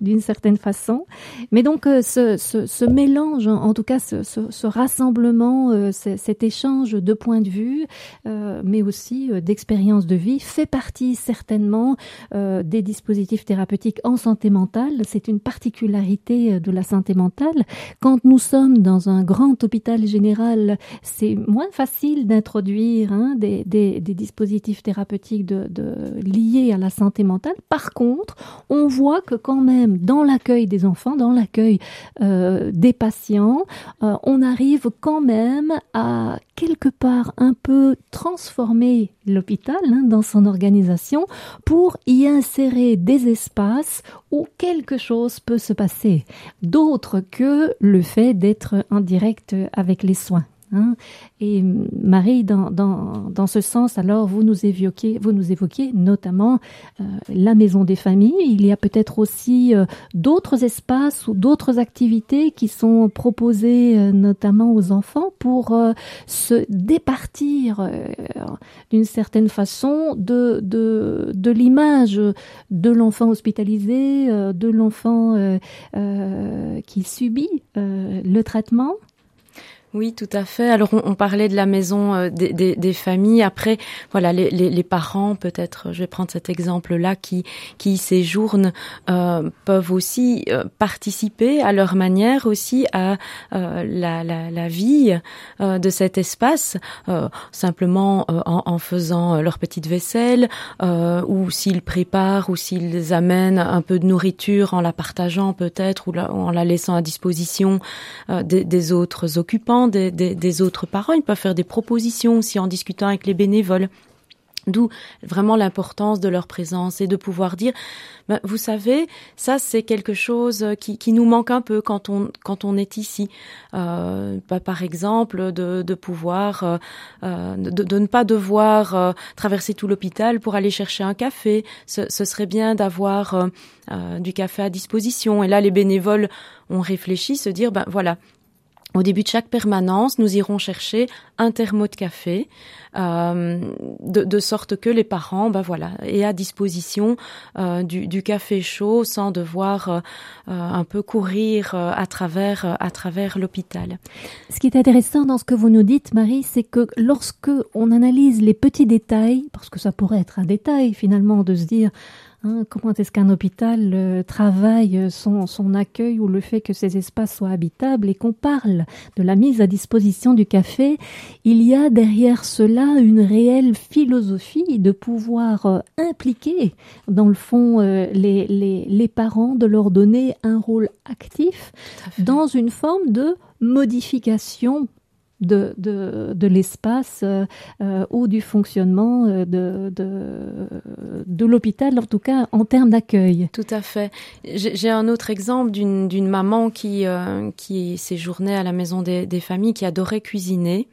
S2: d'une certaine façon. Mais donc ce ce, mélange, en tout cas ce, rassemblement, euh, cet échange de points de vue, euh, mais aussi euh, d'expériences de vie, fait partie certainement des dispositifs thérapeutiques en santé mentale. C'est une particularité de la santé mentale. Quand nous sommes dans un grand hôpital général, c'est moins facile d'introduire hein, des, dispositifs thérapeutiques liés à la santé mentale. Par contre, on voit que quand même dans l'accueil des enfants, dans l'accueil euh, des patients, euh, on arrive quand même à quelque part un peu transformer l'hôpital hein, dans son organisation pour y insérer des espaces où quelque chose peut se passer, d'autre que le fait d'être en direct avec les soins. Hein. Et Marie, dans, dans, dans, ce sens, alors vous nous évoquez, vous nous notamment euh, la maison des familles. Il y a peut-être aussi euh, d'autres espaces ou d'autres activités qui sont proposées euh, notamment aux enfants pour se départir d'une certaine façon de, de, de l'image de l'enfant hospitalisé, de l'enfant qui subit le traitement.
S4: Oui, tout à fait. Alors, on, parlait de la maison euh, des, familles. Après, voilà, les, parents, peut-être, je vais prendre cet exemple-là, qui qui séjournent, euh, peuvent aussi euh, participer à leur manière aussi à euh, la, la, vie de cet espace, simplement en, faisant leur petite vaisselle, ou s'ils préparent, ou s'ils amènent un peu de nourriture en la partageant peut-être, ou, en la laissant à disposition des, des autres occupants des, autres parents. Ils peuvent faire des propositions aussi en discutant avec les bénévoles. D'où vraiment l'importance de leur présence et de pouvoir dire, ben, vous savez, ça c'est quelque chose qui, nous manque un peu quand on quand on est ici. Euh, bah, par exemple, de, pouvoir, euh, euh, de, ne pas devoir traverser tout l'hôpital pour aller chercher un café. Ce, ce serait bien d'avoir du café à disposition. Et là, les bénévoles ont réfléchi, se dire, ben voilà, au début de chaque permanence, nous irons chercher un thermo de café, euh, de, sorte que les parents, ben voilà, aient à disposition euh, du, café chaud sans devoir euh, un peu courir à travers à travers l'hôpital.
S2: Ce qui est intéressant dans ce que vous nous dites, Marie, c'est que lorsque on analyse les petits détails, parce que ça pourrait être un détail finalement de se dire Hein, comment est-ce qu'un hôpital euh, travaille son, son, accueil ou le fait que ces espaces soient habitables et qu'on parle de la mise à disposition du café, il y a derrière cela une réelle philosophie de pouvoir euh, impliquer dans le fond euh, les, les, les parents, de leur donner un rôle actif dans une forme de modification de, de, de l'espace euh, euh, ou du fonctionnement euh, de, de, de l'hôpital, en tout cas en termes d'accueil.
S4: Tout à fait. J'ai un autre exemple d'une maman qui, qui séjournait à la maison des, des familles, qui adorait cuisiner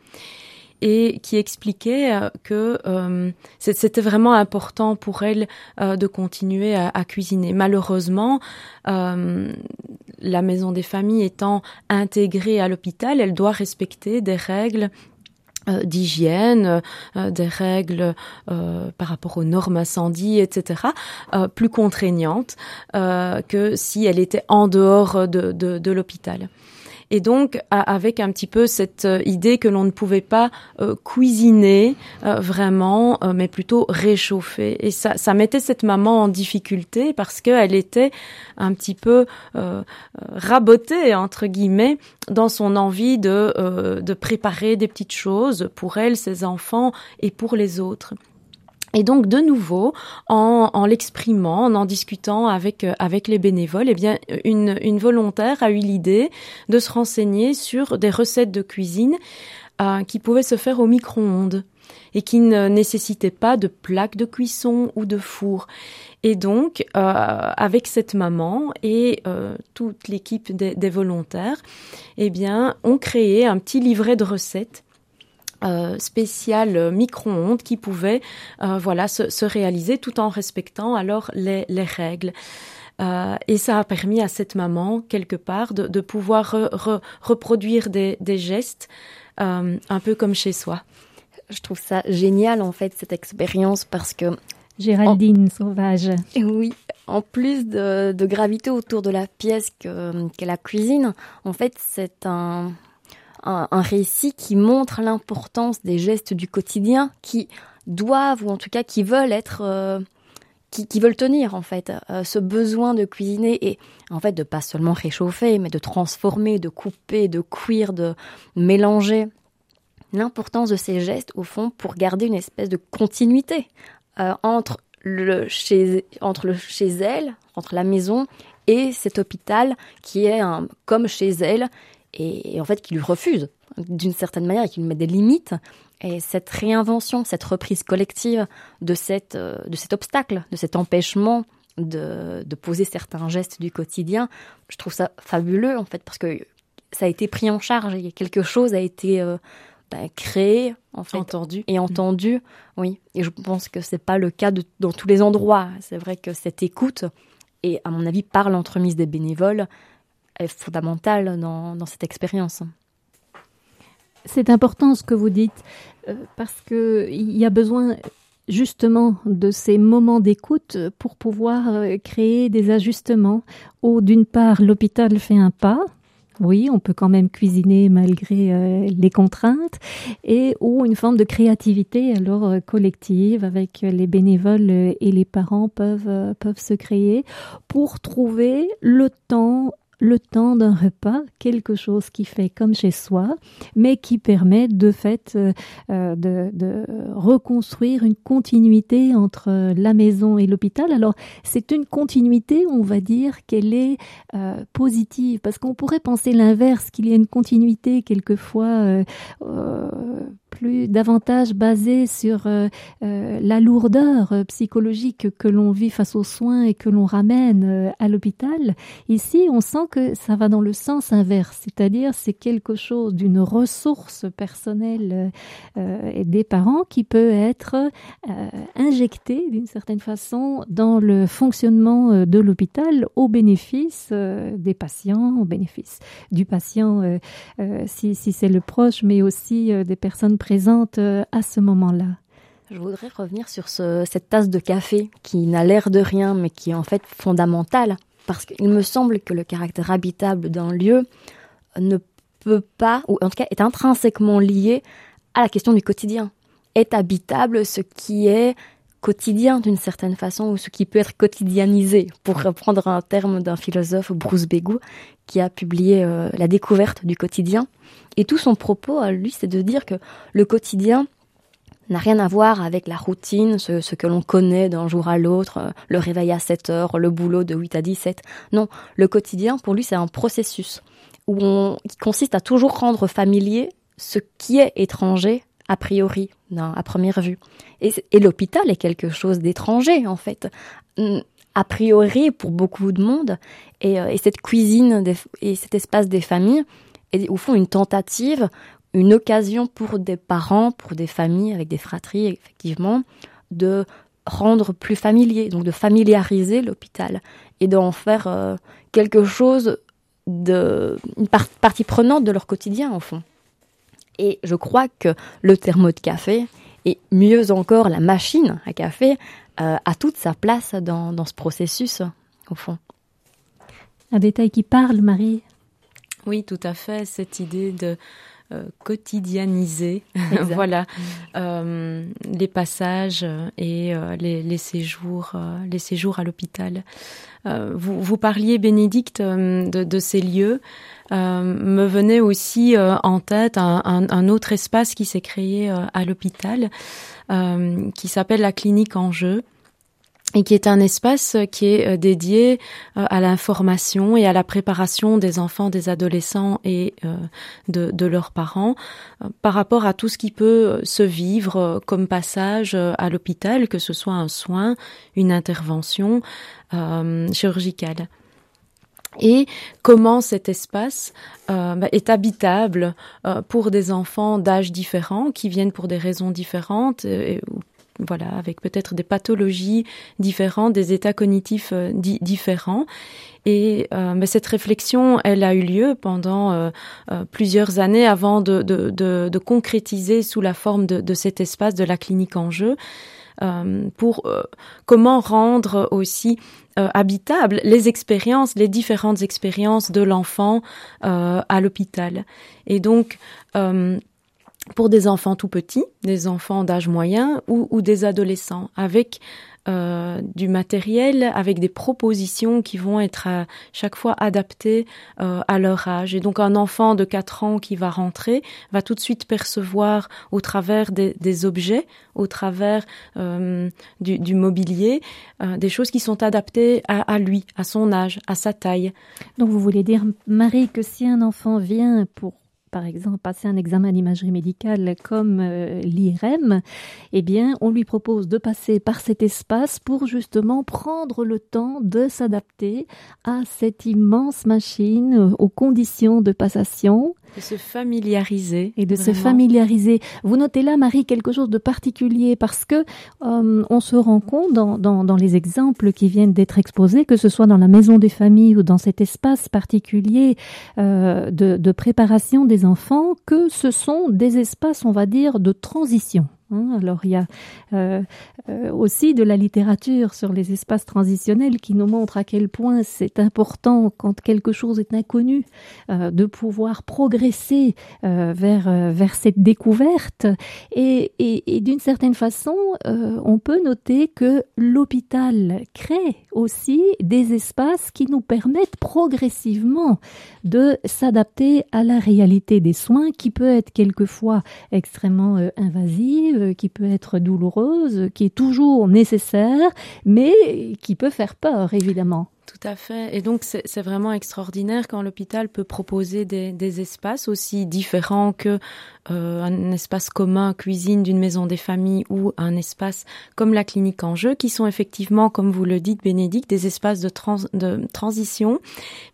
S4: et qui expliquait que c'était vraiment important pour elle de continuer à, cuisiner. Malheureusement, la maison des familles étant intégrée à l'hôpital, elle doit respecter des règles d'hygiène, des règles par rapport aux normes incendie, etc., plus contraignantes que si elle était en dehors de, de, de l'hôpital et donc avec un petit peu cette euh, idée que l'on ne pouvait pas euh, cuisiner euh, vraiment, mais plutôt réchauffer. Et ça, ça mettait cette maman en difficulté parce qu'elle était un petit peu rabotée entre guillemets dans son envie de de préparer des petites choses pour elle, ses enfants et pour les autres. Et donc de nouveau, en, l'exprimant, en en discutant avec euh, avec les bénévoles, eh bien une, une volontaire a eu l'idée de se renseigner sur des recettes de cuisine euh, qui pouvaient se faire au micro-ondes. et qui ne nécessitait pas de plaque de cuisson ou de four. Et donc, euh, avec cette maman et toute l'équipe des, volontaires, eh bien, on créé un petit livret de recettes euh, spécial micro-ondes qui pouvait euh, voilà se, se, réaliser tout en respectant alors les, les règles. Euh, et ça a permis à cette maman, quelque part, de, de pouvoir re, re, reproduire des, des gestes euh, un peu comme chez soi.
S3: Je trouve ça génial, en fait, cette expérience, parce que...
S2: Géraldine en... Sauvage.
S3: Oui, en plus de, de gravité autour de la pièce qu'est qu la cuisine, en fait, c'est un, un, récit qui montre l'importance des gestes du quotidien qui doivent, ou en tout cas qui veulent être... Euh, qui, veulent tenir en fait euh, ce besoin de cuisiner et en fait de pas seulement réchauffer mais de transformer, de couper, de cuire, de mélanger. L'importance de ces gestes au fond pour garder une espèce de continuité euh, entre le chez entre le chez elle, entre la maison et cet hôpital qui est comme chez elle et, et en fait qui lui refuse d'une certaine manière et qui lui met des limites. Et cette réinvention, cette reprise collective de, cette, euh, de cet obstacle, de cet empêchement de, de poser certains gestes du quotidien, je trouve ça fabuleux en fait parce que ça a été pris en charge et quelque chose a été euh, bah, créé en fait
S4: entendu.
S3: et entendu oui. Et je pense que c'est pas le cas de, dans tous les endroits. C'est vrai que cette écoute et à mon avis par l'entremise des bénévoles est fondamentale dans, cette expérience.
S2: C'est important ce que vous dites euh, parce que il y a besoin justement de ces moments d'écoute pour pouvoir euh, créer des ajustements. Où d'une part l'hôpital fait un pas. Oui, on peut quand même cuisiner malgré euh, les contraintes. Et ou une forme de créativité alors collective avec les bénévoles et les parents peuvent peuvent se créer pour trouver le temps le temps d'un repas, quelque chose qui fait comme chez soi, mais qui permet de fait euh, de, de reconstruire une continuité entre la maison et l'hôpital. Alors c'est une continuité, on va dire qu'elle est euh, positive, parce qu'on pourrait penser l'inverse, qu'il y a une continuité quelquefois euh, euh, plus davantage basée sur euh, euh, la lourdeur euh, psychologique que l'on vit face aux soins et que l'on ramène à l'hôpital. Ici, on sent que ça va dans le sens inverse, c'est-à-dire c'est quelque chose d'une ressource personnelle des parents qui peut être injectée d'une certaine façon dans le fonctionnement de l'hôpital au bénéfice des patients, au bénéfice du patient si, si c'est le proche, mais aussi des personnes présentes euh, à ce moment-là.
S3: Je voudrais revenir sur ce, cette tasse de café qui n'a l'air de rien, mais qui est en fait fondamentale, parce qu'il me semble que le caractère habitable d'un lieu ne peut pas, ou en tout cas est intrinsèquement lié à la question du quotidien. Est habitable ce qui est quotidien d'une certaine façon, ou ce qui peut être quotidianisé, pour reprendre un terme d'un philosophe, Bruce Begou, qui a publié euh, La découverte du quotidien. Et tout son propos à lui, c'est de dire que le quotidien n'a rien à voir avec la routine, ce, ce que l'on connaît d'un jour à l'autre, euh, le réveil à 7 heures, le boulot de 8 à 17. Non, le quotidien, pour lui, c'est un processus où on, qui consiste à toujours rendre familier ce qui est étranger a priori, non, à première vue. Et, l'hôpital est quelque chose d'étranger, en fait, a priori pour beaucoup de monde. Et, euh, et cette cuisine et cet espace des familles est au fond une tentative une occasion pour des parents, pour des familles avec des fratries, effectivement, de rendre plus familier, donc de familiariser l'hôpital et d'en faire euh, quelque chose de une par partie prenante de leur quotidien au fond. Et je crois que le thermo de café et mieux encore la machine à café euh, a toute sa place dans, dans ce processus au fond.
S2: Un détail qui parle, Marie?
S4: Oui, tout à fait, cette idée de euh, quotidianiser voilà. Euh, les passages et euh, les, les séjours euh, les séjours à l'hôpital. Euh, vous, vous parliez bénédicte de, de ces lieux. Euh, me venait aussi euh, en tête un, un, un autre espace qui s'est créé à l'hôpital euh, qui s'appelle la clinique en jeu et qui est un espace qui est euh, dédié euh, à l'information et à la préparation des enfants, des adolescents et euh, de, leurs parents par rapport à tout ce qui peut se vivre comme passage à l'hôpital, que ce soit un soin, une intervention euh, chirurgicale. Et comment cet espace euh, bah, est habitable euh, pour des enfants d'âges différents qui viennent pour des raisons différentes, voilà, avec peut-être des pathologies différentes, des états cognitifs euh, di différents. Et euh, mais cette réflexion, elle a eu lieu pendant euh, euh, plusieurs années avant de, de, de, de, concrétiser sous la forme de, cet espace de la clinique en jeu. Euh, pour comment rendre aussi habitables les expériences, les différentes expériences de l'enfant à l'hôpital. Et donc, pour des enfants tout petits, des enfants d'âge moyen ou, ou, des adolescents, avec euh, du matériel, avec des propositions qui vont être à chaque fois adaptées euh, à leur âge. Et donc un enfant de 4 ans qui va rentrer va tout de suite percevoir au travers des, des objets, au travers euh, du, du, mobilier, euh, des choses qui sont adaptées à, à lui, à son âge, à sa taille.
S2: Donc vous voulez dire, Marie, que si un enfant vient pour par exemple passer un examen d'imagerie médicale comme euh, l'IRM, eh bien, on lui propose de passer par cet espace pour justement prendre le temps de s'adapter à cette immense machine, aux conditions de passation.
S4: De se familiariser.
S2: Et de vraiment. se familiariser. Vous notez là, Marie, quelque chose de particulier parce que euh, on se rend compte dans, dans, dans les exemples qui viennent d'être exposés, que ce soit dans la maison des familles ou dans cet espace particulier euh, de, de préparation des enfants, que ce sont des espaces, on va dire, de transition. Alors il y a euh, euh, aussi de la littérature sur les espaces transitionnels qui nous montre à quel point c'est important quand quelque chose est inconnu euh, de pouvoir progresser vers vers cette découverte. Et, d'une certaine façon on peut noter que l'hôpital crée aussi des espaces qui nous permettent progressivement de s'adapter à la réalité des soins qui peut être quelquefois extrêmement invasive qui peut être douloureuse, qui est toujours nécessaire, mais qui peut faire peur, évidemment.
S4: Tout à fait. Et donc, c'est vraiment extraordinaire quand l'hôpital peut proposer des, espaces aussi différents que euh, un espace commun, cuisine d'une maison des familles ou un espace comme la clinique en jeu, qui sont effectivement, comme vous le dites, Bénédicte, des espaces de transition,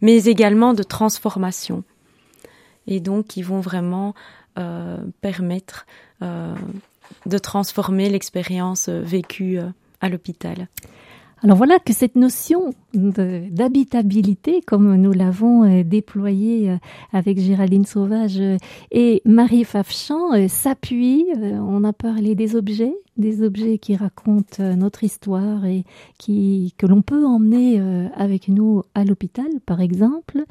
S4: mais également de transformation. Et donc, qui vont vraiment euh, permettre euh, de transformer l'expérience euh, vécue euh, à l'hôpital.
S2: Alors voilà que cette notion d'habitabilité, comme nous l'avons euh, déployée avec Géraldine Sauvage et Marie Fafchamp, s'appuie, on a parlé des objets, des objets qui racontent euh, notre histoire et qui que l'on peut emmener euh, avec nous à l'hôpital par exemple.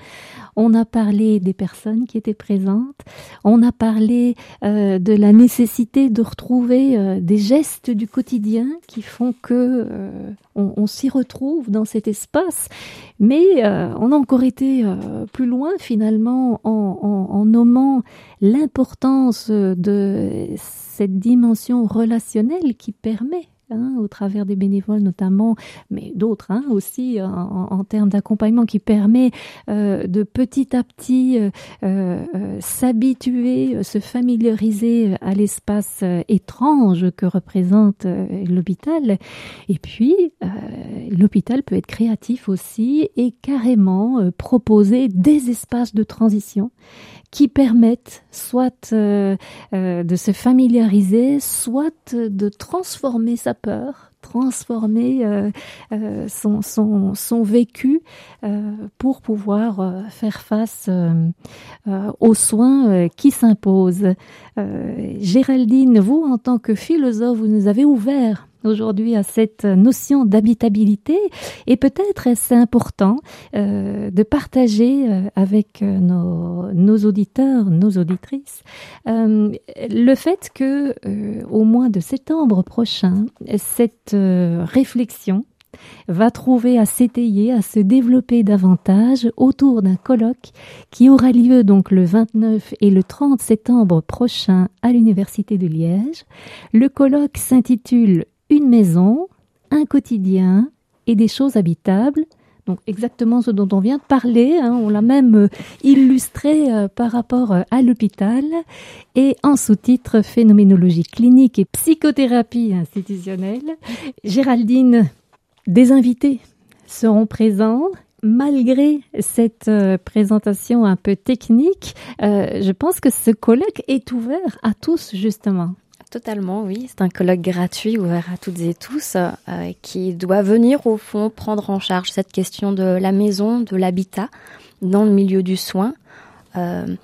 S2: On a parlé des personnes qui étaient présentes. On a parlé euh, de la nécessité de retrouver euh, des gestes du quotidien qui font que euh, on, s'y retrouve dans cet espace. Mais euh, on a encore été plus loin finalement en, en, en nommant l'importance de cette dimension relationnelle qui permet Hein, au travers des bénévoles notamment, mais d'autres hein, aussi en, en termes d'accompagnement qui permet euh, de petit à petit euh, euh, s'habituer, se familiariser à l'espace euh, étrange que représente euh, l'hôpital. Et puis, euh, l'hôpital peut être créatif aussi et carrément proposer des espaces de transition qui permettent soit euh, euh, de se familiariser, soit de transformer sa peur, transformer euh, euh, son, son, son vécu euh, pour pouvoir faire face aux soins qui s'imposent. Géraldine, vous, en tant que philosophe, vous nous avez ouvert aujourd'hui à cette notion d'habitabilité et peut-être est-ce important de partager avec nos, nos auditeurs, nos auditrices, le fait que au mois de septembre prochain, cette euh, réflexion va trouver à s'étayer, à se développer davantage autour d'un colloque qui aura lieu donc le 29 et le 30 septembre prochain à l'Université de Liège. Le colloque s'intitule une maison, un quotidien et des choses habitables. Donc exactement ce dont on vient de parler, hein, on l'a même euh, illustré euh, par rapport euh, à l'hôpital. Et en sous-titre Phénoménologie clinique et psychothérapie institutionnelle, Géraldine, des invités seront présents malgré cette présentation un peu technique, je pense que ce colloque est ouvert à tous, justement.
S3: Totalement, oui. C'est un colloque gratuit ouvert à toutes et tous euh, qui doit venir au fond prendre en charge cette question de la maison, de l'habitat dans le milieu du soin. Euh,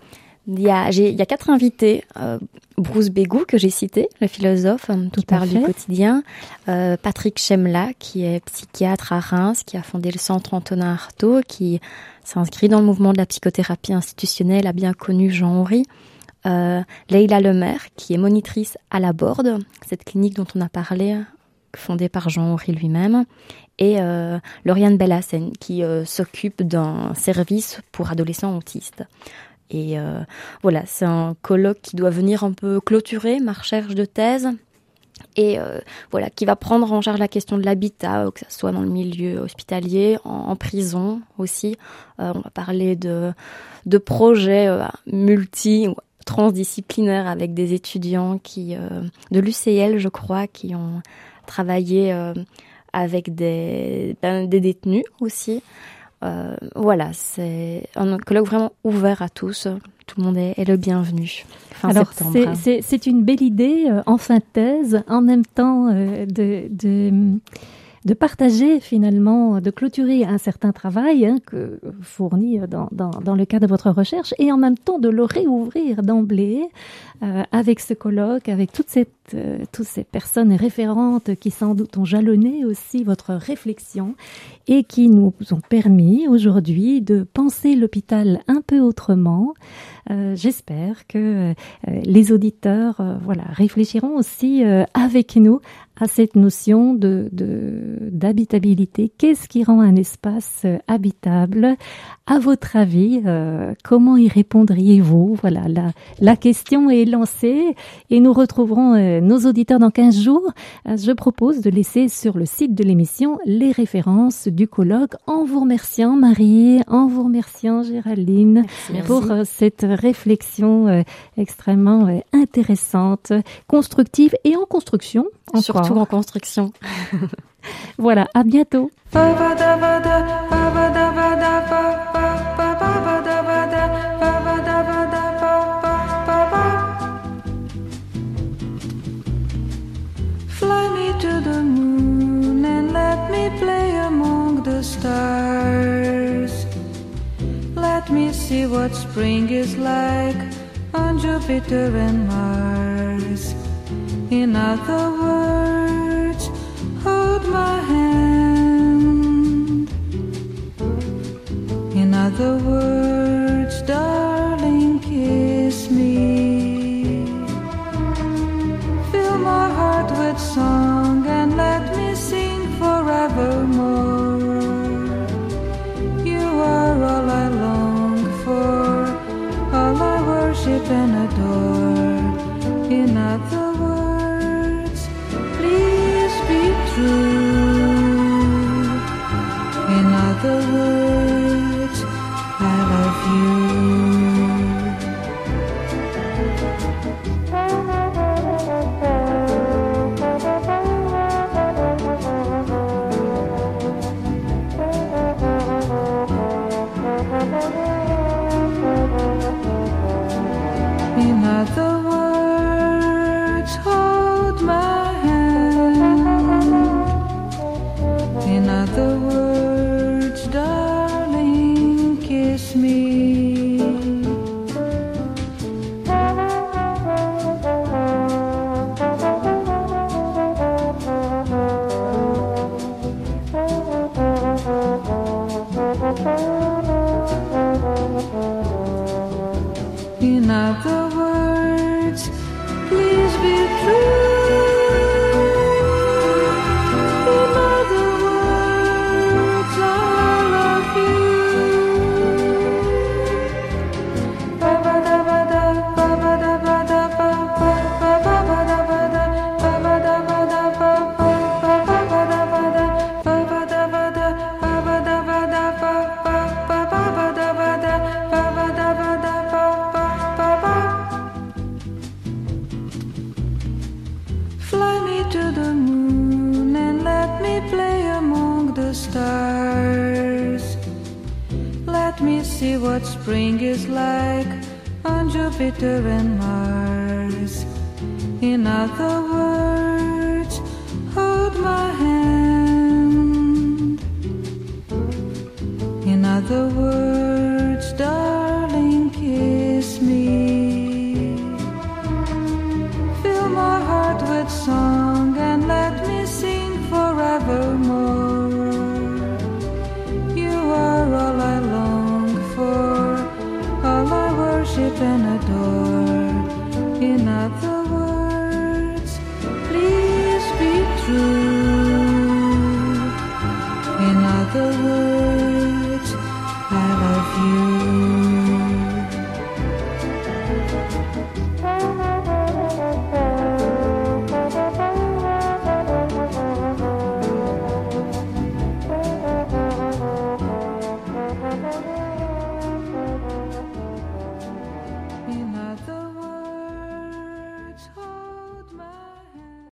S3: il y a, il y a quatre invités. Euh, Bruce Bégou, que j'ai cité, le philosophe euh, qui parle du quotidien. Euh, Patrick Chemla, qui est psychiatre à Reims, qui a fondé le centre Antonin Artaud, qui s'inscrit dans le mouvement de la psychothérapie institutionnelle, a bien connu Jean-Henri. Euh, Leila Lemaire, qui est monitrice à la Borde, cette clinique dont on a parlé, fondée par Jean-Henri lui-même. Et euh, Lauriane Bellassène, qui euh, s'occupe d'un service pour adolescents autistes. Et euh, voilà, c'est un colloque qui doit venir un peu clôturer ma recherche de thèse et euh, voilà qui va prendre en charge la question de l'habitat, que ce soit dans le milieu hospitalier, en, prison aussi. On va parler de, de projets multi transdisciplinaires avec des étudiants qui euh, de l'UCL, je crois, qui ont travaillé euh, avec des, ben, des détenus aussi. Euh, voilà, c'est un colloque vraiment ouvert à tous. Tout le monde est, est le bienvenu. Fin
S2: Alors,
S3: septembre.
S2: c'est une belle idée en synthèse, en même temps de, de, de, partager finalement, de clôturer un certain travail hein, que fourni dans, dans, dans, le cadre de votre recherche et en même temps de le réouvrir d'emblée euh, avec ce colloque, avec toute cette, euh, toutes ces personnes référentes qui sans doute ont jalonné aussi votre réflexion et qui nous ont permis aujourd'hui de penser l'hôpital un peu autrement. Euh, J'espère que euh, les auditeurs euh, voilà, réfléchiront aussi euh, avec nous à cette notion de d'habitabilité. Qu'est-ce qui rend un espace euh, habitable? À votre avis, euh, comment y répondriez-vous? Voilà, la, la question est lancée et nous retrouverons euh, nos auditeurs dans 15 jours. Euh, je propose de laisser sur le site de l'émission les références du colloque en vous remerciant Marie, en vous remerciant Géraldine
S3: Merci.
S2: pour euh, cette réflexion extrêmement intéressante, constructive et en construction. encore.
S3: Surtout en construction.
S2: Voilà, à bientôt.
S5: Fly me to the moon and let me play among the stars. Let me see what spring is like on Jupiter and Mars. In other words, hold my hand. In other words, darling, the